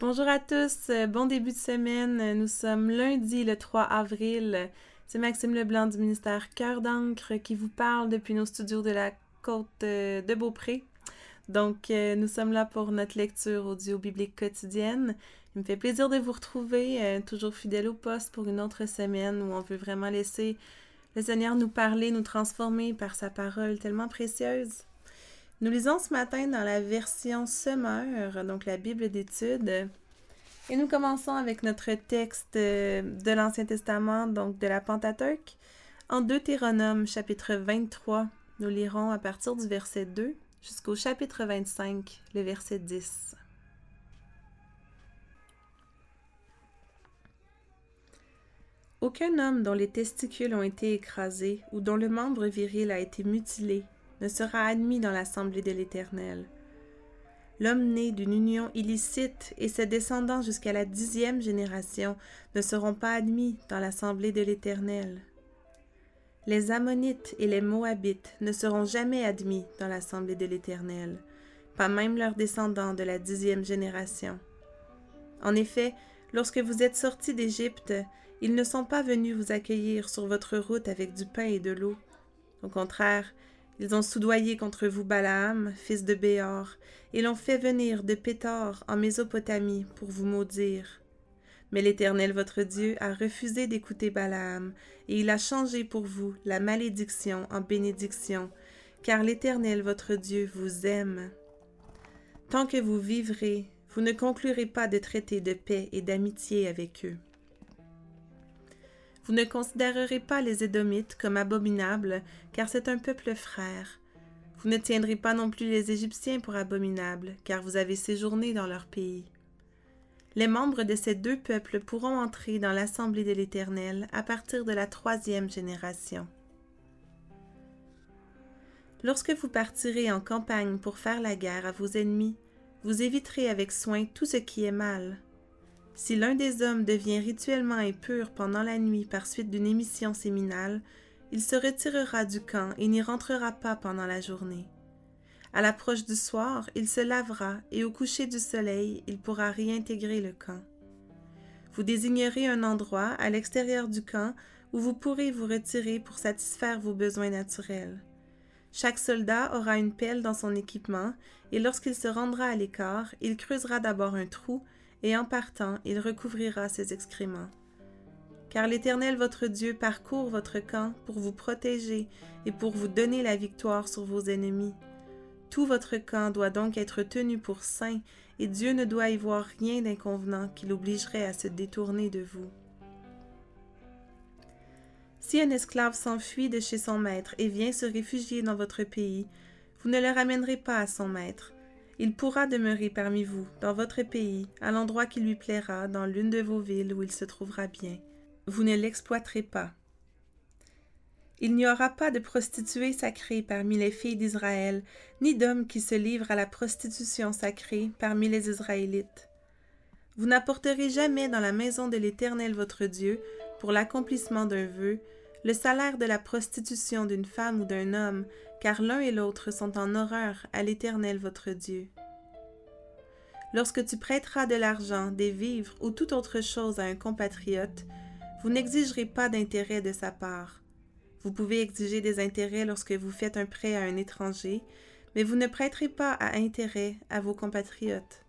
Bonjour à tous, euh, bon début de semaine. Nous sommes lundi le 3 avril. C'est Maxime Leblanc du ministère Cœur d'encre qui vous parle depuis nos studios de la côte euh, de Beaupré. Donc, euh, nous sommes là pour notre lecture audio biblique quotidienne. Il me fait plaisir de vous retrouver, toujours fidèle au poste pour une autre semaine où on veut vraiment laisser le Seigneur nous parler, nous transformer par sa parole tellement précieuse. Nous lisons ce matin dans la version Semeur, donc la Bible d'études. Et nous commençons avec notre texte euh, de l'Ancien Testament, donc de la Pentateuque, en Deutéronome chapitre 23. Nous lirons à partir du verset 2 jusqu'au chapitre 25, le verset 10. Aucun homme dont les testicules ont été écrasés ou dont le membre viril a été mutilé ne sera admis dans l'assemblée de l'Éternel. L'homme né d'une union illicite et ses descendants jusqu'à la dixième génération ne seront pas admis dans l'assemblée de l'Éternel. Les Ammonites et les Moabites ne seront jamais admis dans l'assemblée de l'Éternel, pas même leurs descendants de la dixième génération. En effet, lorsque vous êtes sortis d'Égypte, ils ne sont pas venus vous accueillir sur votre route avec du pain et de l'eau. Au contraire, ils ont soudoyé contre vous Balaam, fils de Béor, et l'ont fait venir de Pétor en Mésopotamie pour vous maudire. Mais l'Éternel votre Dieu a refusé d'écouter Balaam, et il a changé pour vous la malédiction en bénédiction, car l'Éternel votre Dieu vous aime. Tant que vous vivrez, vous ne conclurez pas de traité de paix et d'amitié avec eux. Vous ne considérerez pas les Édomites comme abominables, car c'est un peuple frère. Vous ne tiendrez pas non plus les Égyptiens pour abominables, car vous avez séjourné dans leur pays. Les membres de ces deux peuples pourront entrer dans l'assemblée de l'Éternel à partir de la troisième génération. Lorsque vous partirez en campagne pour faire la guerre à vos ennemis, vous éviterez avec soin tout ce qui est mal, si l'un des hommes devient rituellement impur pendant la nuit par suite d'une émission séminale, il se retirera du camp et n'y rentrera pas pendant la journée. À l'approche du soir, il se lavera et au coucher du soleil, il pourra réintégrer le camp. Vous désignerez un endroit à l'extérieur du camp où vous pourrez vous retirer pour satisfaire vos besoins naturels. Chaque soldat aura une pelle dans son équipement et lorsqu'il se rendra à l'écart, il creusera d'abord un trou et en partant, il recouvrira ses excréments. Car l'Éternel votre Dieu parcourt votre camp pour vous protéger et pour vous donner la victoire sur vos ennemis. Tout votre camp doit donc être tenu pour saint, et Dieu ne doit y voir rien d'inconvenant qui l'obligerait à se détourner de vous. Si un esclave s'enfuit de chez son maître et vient se réfugier dans votre pays, vous ne le ramènerez pas à son maître, il pourra demeurer parmi vous, dans votre pays, à l'endroit qui lui plaira, dans l'une de vos villes où il se trouvera bien. Vous ne l'exploiterez pas. Il n'y aura pas de prostituée sacrée parmi les filles d'Israël, ni d'homme qui se livre à la prostitution sacrée parmi les Israélites. Vous n'apporterez jamais dans la maison de l'Éternel votre Dieu, pour l'accomplissement d'un vœu, le salaire de la prostitution d'une femme ou d'un homme, car l'un et l'autre sont en horreur à l'Éternel votre Dieu. Lorsque tu prêteras de l'argent, des vivres ou toute autre chose à un compatriote, vous n'exigerez pas d'intérêt de sa part. Vous pouvez exiger des intérêts lorsque vous faites un prêt à un étranger, mais vous ne prêterez pas à intérêt à vos compatriotes.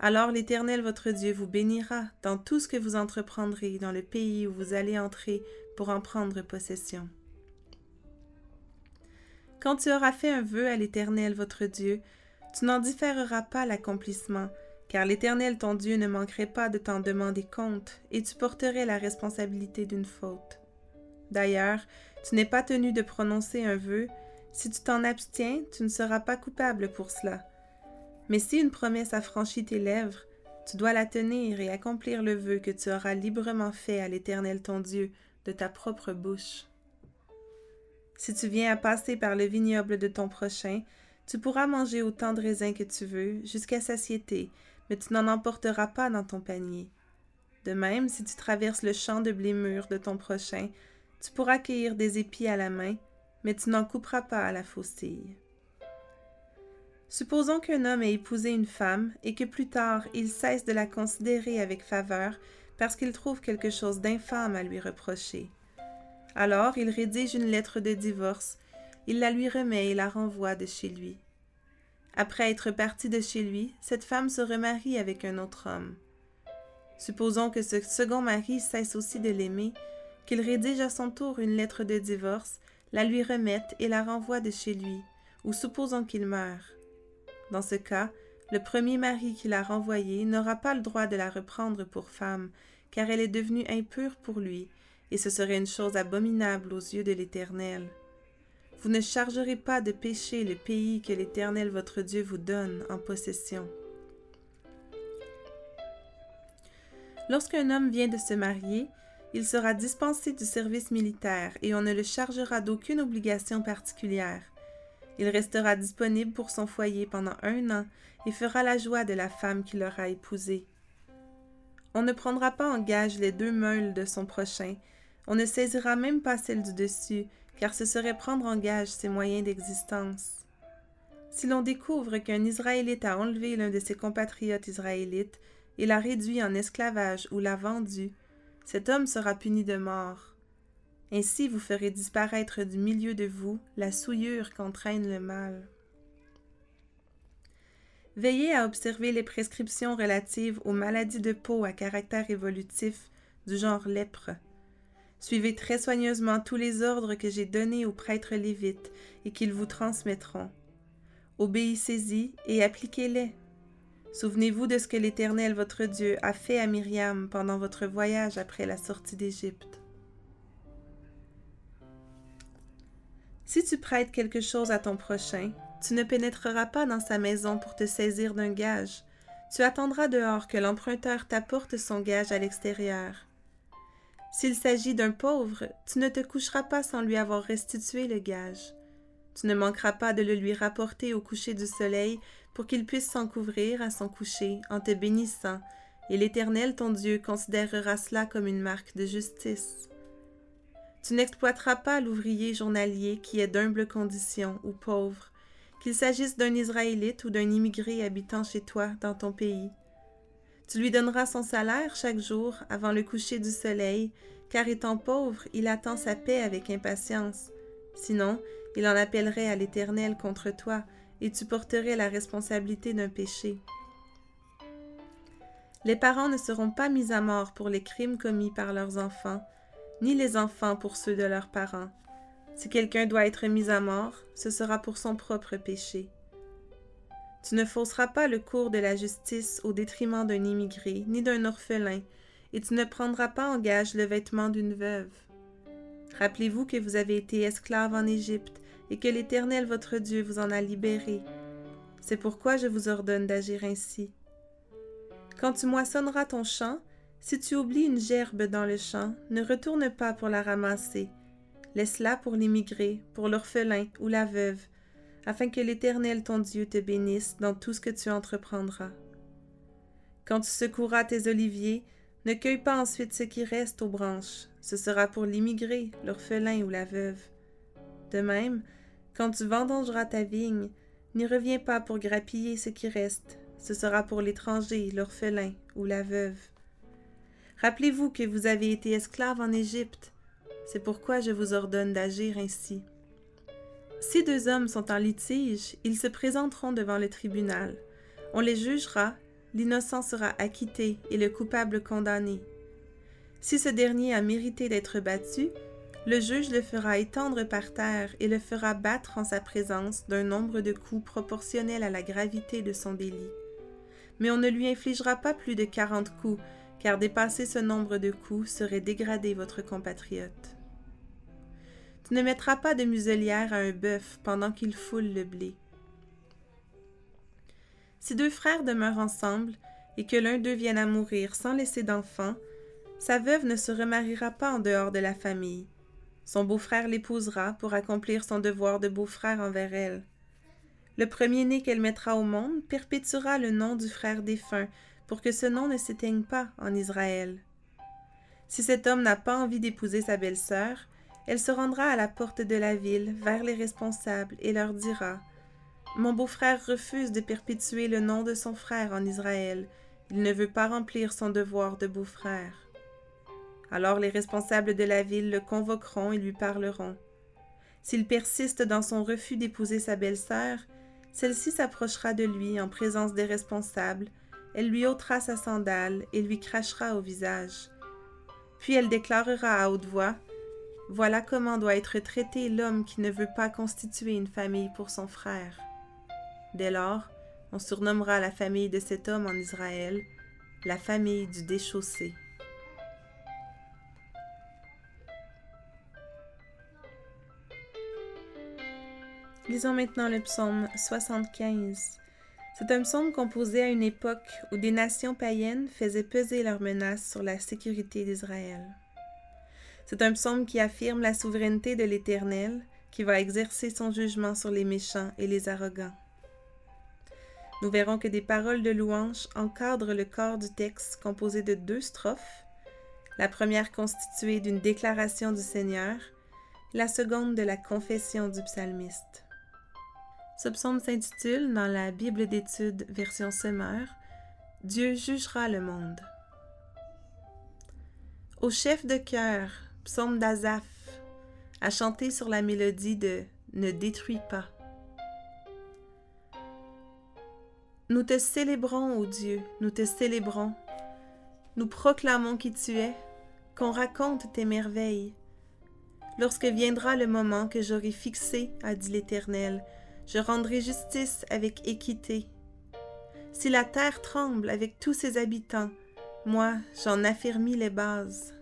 Alors l'Éternel votre Dieu vous bénira dans tout ce que vous entreprendrez dans le pays où vous allez entrer pour en prendre possession. Quand tu auras fait un vœu à l'Éternel votre Dieu, tu n'en différeras pas l'accomplissement, car l'Éternel ton Dieu ne manquerait pas de t'en demander compte, et tu porterais la responsabilité d'une faute. D'ailleurs, tu n'es pas tenu de prononcer un vœu, si tu t'en abstiens, tu ne seras pas coupable pour cela. Mais si une promesse a franchi tes lèvres, tu dois la tenir et accomplir le vœu que tu auras librement fait à l'Éternel ton Dieu de ta propre bouche. Si tu viens à passer par le vignoble de ton prochain, tu pourras manger autant de raisins que tu veux, jusqu'à satiété, mais tu n'en emporteras pas dans ton panier. De même, si tu traverses le champ de blé mûr de ton prochain, tu pourras cueillir des épis à la main, mais tu n'en couperas pas à la faucille. Supposons qu'un homme ait épousé une femme et que plus tard il cesse de la considérer avec faveur parce qu'il trouve quelque chose d'infâme à lui reprocher. Alors il rédige une lettre de divorce, il la lui remet et la renvoie de chez lui. Après être parti de chez lui, cette femme se remarie avec un autre homme. Supposons que ce second mari cesse aussi de l'aimer, qu'il rédige à son tour une lettre de divorce, la lui remette et la renvoie de chez lui, ou supposons qu'il meure. Dans ce cas, le premier mari qui l'a renvoyée n'aura pas le droit de la reprendre pour femme, car elle est devenue impure pour lui, et ce serait une chose abominable aux yeux de l'Éternel. Vous ne chargerez pas de péché le pays que l'Éternel votre Dieu vous donne en possession. Lorsqu'un homme vient de se marier, il sera dispensé du service militaire et on ne le chargera d'aucune obligation particulière. Il restera disponible pour son foyer pendant un an et fera la joie de la femme qu'il aura épousée. On ne prendra pas en gage les deux meules de son prochain, on ne saisira même pas celle du dessus, car ce serait prendre en gage ses moyens d'existence. Si l'on découvre qu'un Israélite a enlevé l'un de ses compatriotes israélites et l'a réduit en esclavage ou l'a vendu, cet homme sera puni de mort. Ainsi vous ferez disparaître du milieu de vous la souillure qu'entraîne le mal. Veillez à observer les prescriptions relatives aux maladies de peau à caractère évolutif du genre lèpre. Suivez très soigneusement tous les ordres que j'ai donnés aux prêtres lévites et qu'ils vous transmettront. Obéissez-y et appliquez-les. Souvenez-vous de ce que l'Éternel votre Dieu a fait à Myriam pendant votre voyage après la sortie d'Égypte. Si tu prêtes quelque chose à ton prochain, tu ne pénétreras pas dans sa maison pour te saisir d'un gage. Tu attendras dehors que l'emprunteur t'apporte son gage à l'extérieur. S'il s'agit d'un pauvre, tu ne te coucheras pas sans lui avoir restitué le gage. Tu ne manqueras pas de le lui rapporter au coucher du soleil pour qu'il puisse s'en couvrir à son coucher en te bénissant, et l'Éternel ton Dieu considérera cela comme une marque de justice. Tu n'exploiteras pas l'ouvrier journalier qui est d'humble condition ou pauvre, qu'il s'agisse d'un Israélite ou d'un immigré habitant chez toi dans ton pays. Tu lui donneras son salaire chaque jour avant le coucher du soleil, car étant pauvre, il attend sa paix avec impatience. Sinon, il en appellerait à l'Éternel contre toi, et tu porterais la responsabilité d'un péché. Les parents ne seront pas mis à mort pour les crimes commis par leurs enfants, ni les enfants pour ceux de leurs parents. Si quelqu'un doit être mis à mort, ce sera pour son propre péché. Tu ne fausseras pas le cours de la justice au détriment d'un immigré, ni d'un orphelin, et tu ne prendras pas en gage le vêtement d'une veuve. Rappelez-vous que vous avez été esclaves en Égypte, et que l'Éternel votre Dieu vous en a libéré. C'est pourquoi je vous ordonne d'agir ainsi. Quand tu moissonneras ton champ, si tu oublies une gerbe dans le champ, ne retourne pas pour la ramasser. Laisse-la pour l'immigré, pour l'orphelin ou la veuve, afin que l'Éternel ton Dieu te bénisse dans tout ce que tu entreprendras. Quand tu secoueras tes oliviers, ne cueille pas ensuite ce qui reste aux branches, ce sera pour l'immigré, l'orphelin ou la veuve. De même, quand tu vendangeras ta vigne, n'y reviens pas pour grappiller ce qui reste, ce sera pour l'étranger, l'orphelin ou la veuve. Rappelez-vous que vous avez été esclaves en Égypte, c'est pourquoi je vous ordonne d'agir ainsi. Si deux hommes sont en litige, ils se présenteront devant le tribunal. On les jugera, l'innocent sera acquitté et le coupable condamné. Si ce dernier a mérité d'être battu, le juge le fera étendre par terre et le fera battre en sa présence d'un nombre de coups proportionnel à la gravité de son délit. Mais on ne lui infligera pas plus de quarante coups, car dépasser ce nombre de coups serait dégrader votre compatriote. Tu ne mettras pas de muselière à un bœuf pendant qu'il foule le blé. Si deux frères demeurent ensemble et que l'un d'eux vienne à mourir sans laisser d'enfant, sa veuve ne se remariera pas en dehors de la famille. Son beau-frère l'épousera pour accomplir son devoir de beau-frère envers elle. Le premier-né qu'elle mettra au monde perpétuera le nom du frère défunt pour que ce nom ne s'éteigne pas en Israël. Si cet homme n'a pas envie d'épouser sa belle-sœur, elle se rendra à la porte de la ville vers les responsables et leur dira Mon beau-frère refuse de perpétuer le nom de son frère en Israël. Il ne veut pas remplir son devoir de beau-frère. Alors les responsables de la ville le convoqueront et lui parleront. S'il persiste dans son refus d'épouser sa belle-sœur, celle-ci s'approchera de lui en présence des responsables, elle lui ôtera sa sandale et lui crachera au visage. Puis elle déclarera à haute voix Voilà comment doit être traité l'homme qui ne veut pas constituer une famille pour son frère. Dès lors, on surnommera la famille de cet homme en Israël la famille du déchaussé. Lisons maintenant le psaume 75. C'est un psaume composé à une époque où des nations païennes faisaient peser leurs menaces sur la sécurité d'Israël. C'est un psaume qui affirme la souveraineté de l'Éternel, qui va exercer son jugement sur les méchants et les arrogants. Nous verrons que des paroles de louange encadrent le corps du texte composé de deux strophes, la première constituée d'une déclaration du Seigneur, la seconde de la confession du psalmiste. Ce psaume s'intitule, dans la Bible d'études version Semeur, Dieu jugera le monde. Au chef de chœur, psaume d'Azaph, à chanter sur la mélodie de Ne détruis pas. Nous te célébrons, ô Dieu, nous te célébrons. Nous proclamons qui tu es, qu'on raconte tes merveilles. Lorsque viendra le moment que j'aurai fixé, a dit l'Éternel, je rendrai justice avec équité. Si la terre tremble avec tous ses habitants, moi j'en affermis les bases.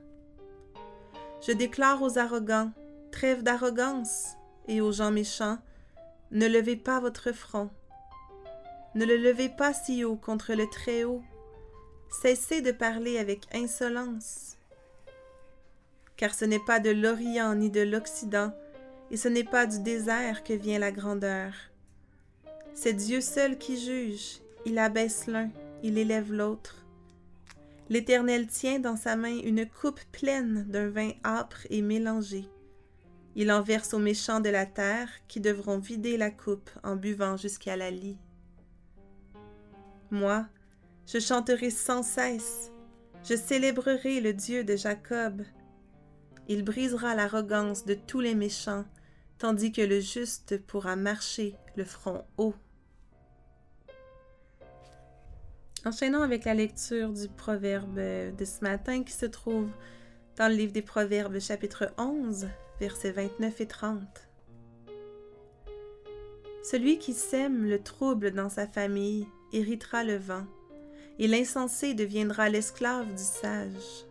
Je déclare aux arrogants, trêve d'arrogance, et aux gens méchants, ne levez pas votre front. Ne le levez pas si haut contre le Très-Haut. Cessez de parler avec insolence. Car ce n'est pas de l'Orient ni de l'Occident et ce n'est pas du désert que vient la grandeur. C'est Dieu seul qui juge, il abaisse l'un, il élève l'autre. L'Éternel tient dans sa main une coupe pleine d'un vin âpre et mélangé. Il en verse aux méchants de la terre qui devront vider la coupe en buvant jusqu'à la lie. Moi, je chanterai sans cesse, je célébrerai le Dieu de Jacob. Il brisera l'arrogance de tous les méchants tandis que le juste pourra marcher le front haut. Enchaînons avec la lecture du proverbe de ce matin qui se trouve dans le livre des Proverbes chapitre 11, versets 29 et 30. Celui qui sème le trouble dans sa famille héritera le vent, et l'insensé deviendra l'esclave du sage.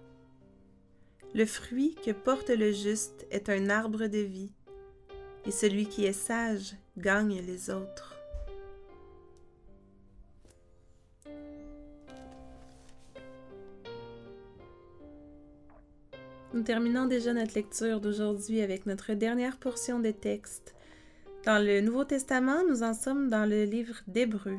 Le fruit que porte le juste est un arbre de vie, et celui qui est sage gagne les autres. Nous terminons déjà notre lecture d'aujourd'hui avec notre dernière portion des textes. Dans le Nouveau Testament, nous en sommes dans le livre d'Hébreu.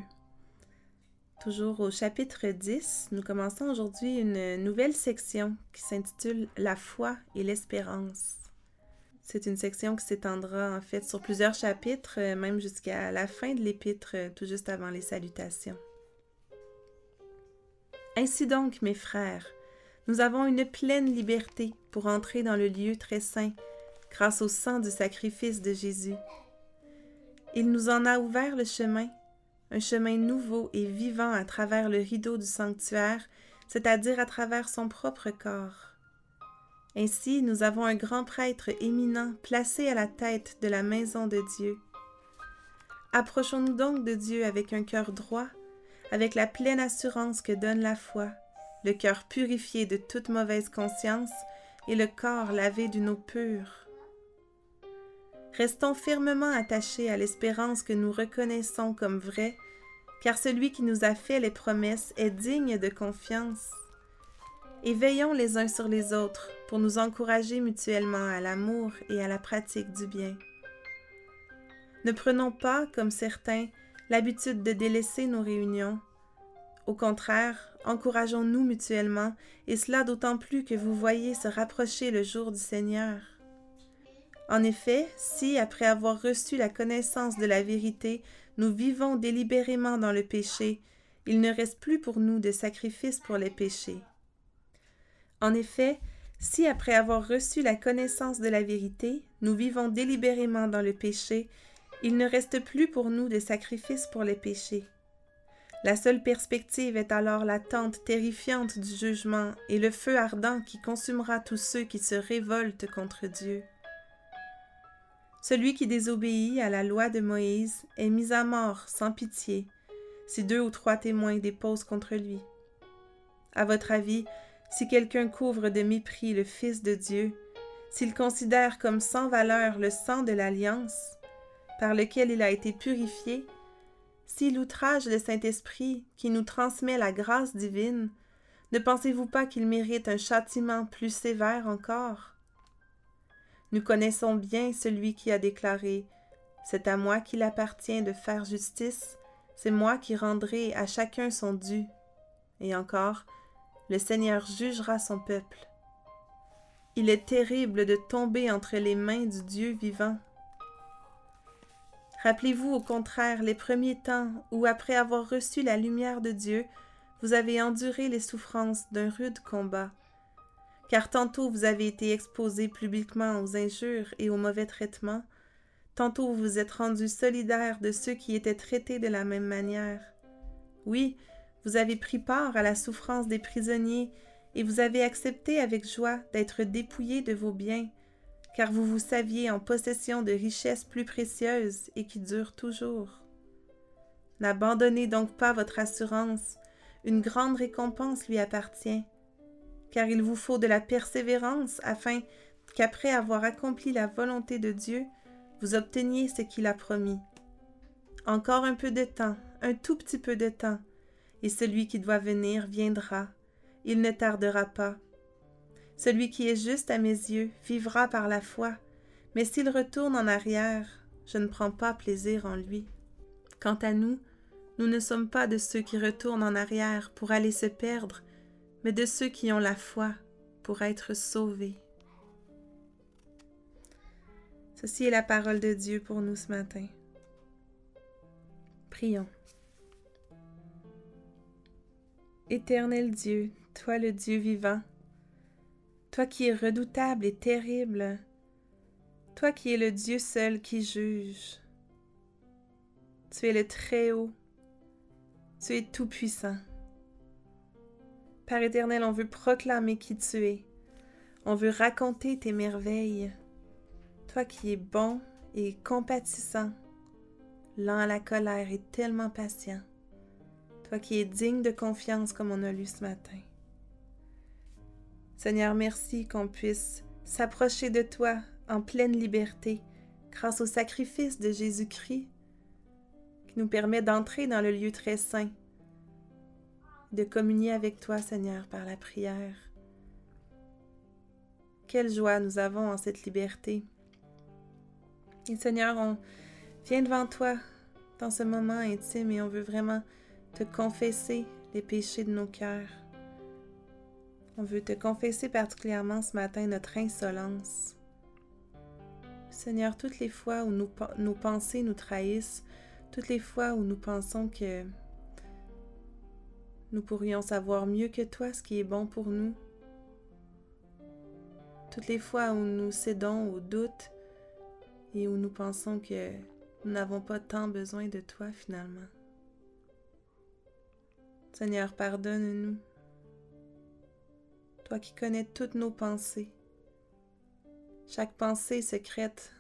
Toujours au chapitre 10, nous commençons aujourd'hui une nouvelle section qui s'intitule La foi et l'espérance. C'est une section qui s'étendra en fait sur plusieurs chapitres, euh, même jusqu'à la fin de l'épître, euh, tout juste avant les salutations. Ainsi donc, mes frères, nous avons une pleine liberté pour entrer dans le lieu très saint, grâce au sang du sacrifice de Jésus. Il nous en a ouvert le chemin, un chemin nouveau et vivant à travers le rideau du sanctuaire, c'est-à-dire à travers son propre corps. Ainsi, nous avons un grand prêtre éminent placé à la tête de la maison de Dieu. Approchons-nous donc de Dieu avec un cœur droit, avec la pleine assurance que donne la foi, le cœur purifié de toute mauvaise conscience et le corps lavé d'une eau pure. Restons fermement attachés à l'espérance que nous reconnaissons comme vraie, car celui qui nous a fait les promesses est digne de confiance et veillons les uns sur les autres pour nous encourager mutuellement à l'amour et à la pratique du bien. Ne prenons pas, comme certains, l'habitude de délaisser nos réunions. Au contraire, encourageons-nous mutuellement, et cela d'autant plus que vous voyez se rapprocher le jour du Seigneur. En effet, si, après avoir reçu la connaissance de la vérité, nous vivons délibérément dans le péché, il ne reste plus pour nous de sacrifice pour les péchés. En effet, si après avoir reçu la connaissance de la vérité, nous vivons délibérément dans le péché, il ne reste plus pour nous de sacrifice pour les péchés. La seule perspective est alors l'attente terrifiante du jugement et le feu ardent qui consumera tous ceux qui se révoltent contre Dieu. Celui qui désobéit à la loi de Moïse est mis à mort sans pitié, si deux ou trois témoins déposent contre lui. À votre avis, si quelqu'un couvre de mépris le Fils de Dieu, s'il considère comme sans valeur le sang de l'alliance, par lequel il a été purifié, s'il outrage le Saint-Esprit qui nous transmet la grâce divine, ne pensez-vous pas qu'il mérite un châtiment plus sévère encore? Nous connaissons bien celui qui a déclaré C'est à moi qu'il appartient de faire justice, c'est moi qui rendrai à chacun son dû. Et encore, le Seigneur jugera son peuple. Il est terrible de tomber entre les mains du Dieu vivant. Rappelez-vous au contraire les premiers temps où, après avoir reçu la lumière de Dieu, vous avez enduré les souffrances d'un rude combat. Car tantôt vous avez été exposé publiquement aux injures et aux mauvais traitements, tantôt vous vous êtes rendu solidaire de ceux qui étaient traités de la même manière. Oui, vous avez pris part à la souffrance des prisonniers et vous avez accepté avec joie d'être dépouillé de vos biens, car vous vous saviez en possession de richesses plus précieuses et qui durent toujours. N'abandonnez donc pas votre assurance, une grande récompense lui appartient, car il vous faut de la persévérance afin qu'après avoir accompli la volonté de Dieu, vous obteniez ce qu'il a promis. Encore un peu de temps, un tout petit peu de temps, et celui qui doit venir viendra, il ne tardera pas. Celui qui est juste à mes yeux vivra par la foi, mais s'il retourne en arrière, je ne prends pas plaisir en lui. Quant à nous, nous ne sommes pas de ceux qui retournent en arrière pour aller se perdre, mais de ceux qui ont la foi pour être sauvés. Ceci est la parole de Dieu pour nous ce matin. Prions. Éternel Dieu, toi le Dieu vivant, toi qui es redoutable et terrible, toi qui es le Dieu seul qui juge. Tu es le Très-Haut, tu es tout-puissant. Père éternel, on veut proclamer qui tu es, on veut raconter tes merveilles. Toi qui es bon et compatissant, lent à la colère et tellement patient. Toi qui es digne de confiance comme on a lu ce matin. Seigneur, merci qu'on puisse s'approcher de toi en pleine liberté grâce au sacrifice de Jésus-Christ qui nous permet d'entrer dans le lieu très saint, de communier avec toi, Seigneur, par la prière. Quelle joie nous avons en cette liberté. Et Seigneur, on vient devant toi dans ce moment intime et on veut vraiment te confesser les péchés de nos cœurs. On veut te confesser particulièrement ce matin notre insolence. Seigneur, toutes les fois où nos pensées nous trahissent, toutes les fois où nous pensons que nous pourrions savoir mieux que toi ce qui est bon pour nous, toutes les fois où nous cédons au doute et où nous pensons que nous n'avons pas tant besoin de toi finalement. Seigneur, pardonne-nous toi qui connais toutes nos pensées. Chaque pensée secrète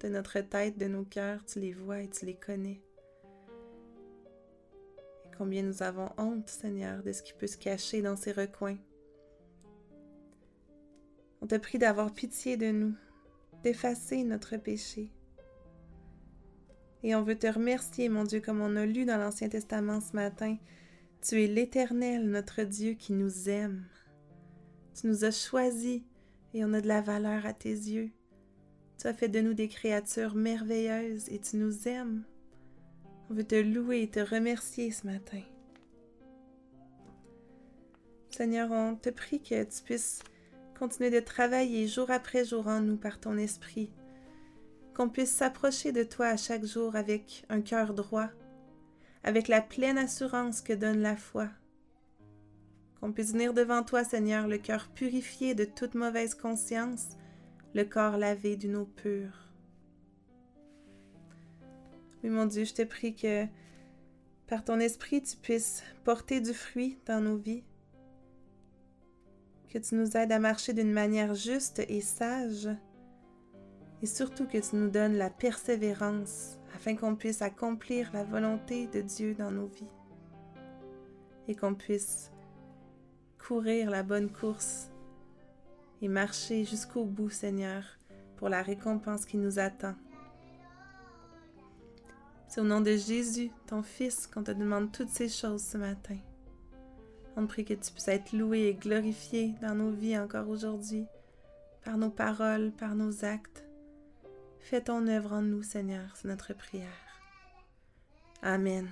de notre tête, de nos cœurs, tu les vois et tu les connais. Et combien nous avons honte, Seigneur, de ce qui peut se cacher dans ces recoins. On te prie d'avoir pitié de nous, d'effacer notre péché. Et on veut te remercier, mon Dieu, comme on a lu dans l'Ancien Testament ce matin. Tu es l'Éternel, notre Dieu, qui nous aime. Tu nous as choisis et on a de la valeur à tes yeux. Tu as fait de nous des créatures merveilleuses et tu nous aimes. On veut te louer et te remercier ce matin. Seigneur, on te prie que tu puisses continuer de travailler jour après jour en nous par ton esprit, qu'on puisse s'approcher de toi à chaque jour avec un cœur droit, avec la pleine assurance que donne la foi. Qu'on puisse venir devant toi, Seigneur, le cœur purifié de toute mauvaise conscience, le corps lavé d'une eau pure. Oui, mon Dieu, je te prie que par ton esprit, tu puisses porter du fruit dans nos vies, que tu nous aides à marcher d'une manière juste et sage, et surtout que tu nous donnes la persévérance afin qu'on puisse accomplir la volonté de Dieu dans nos vies et qu'on puisse courir la bonne course et marcher jusqu'au bout, Seigneur, pour la récompense qui nous attend. C'est au nom de Jésus, ton Fils, qu'on te demande toutes ces choses ce matin. On prie que tu puisses être loué et glorifié dans nos vies encore aujourd'hui, par nos paroles, par nos actes. Fais ton œuvre en nous, Seigneur, c'est notre prière. Amen.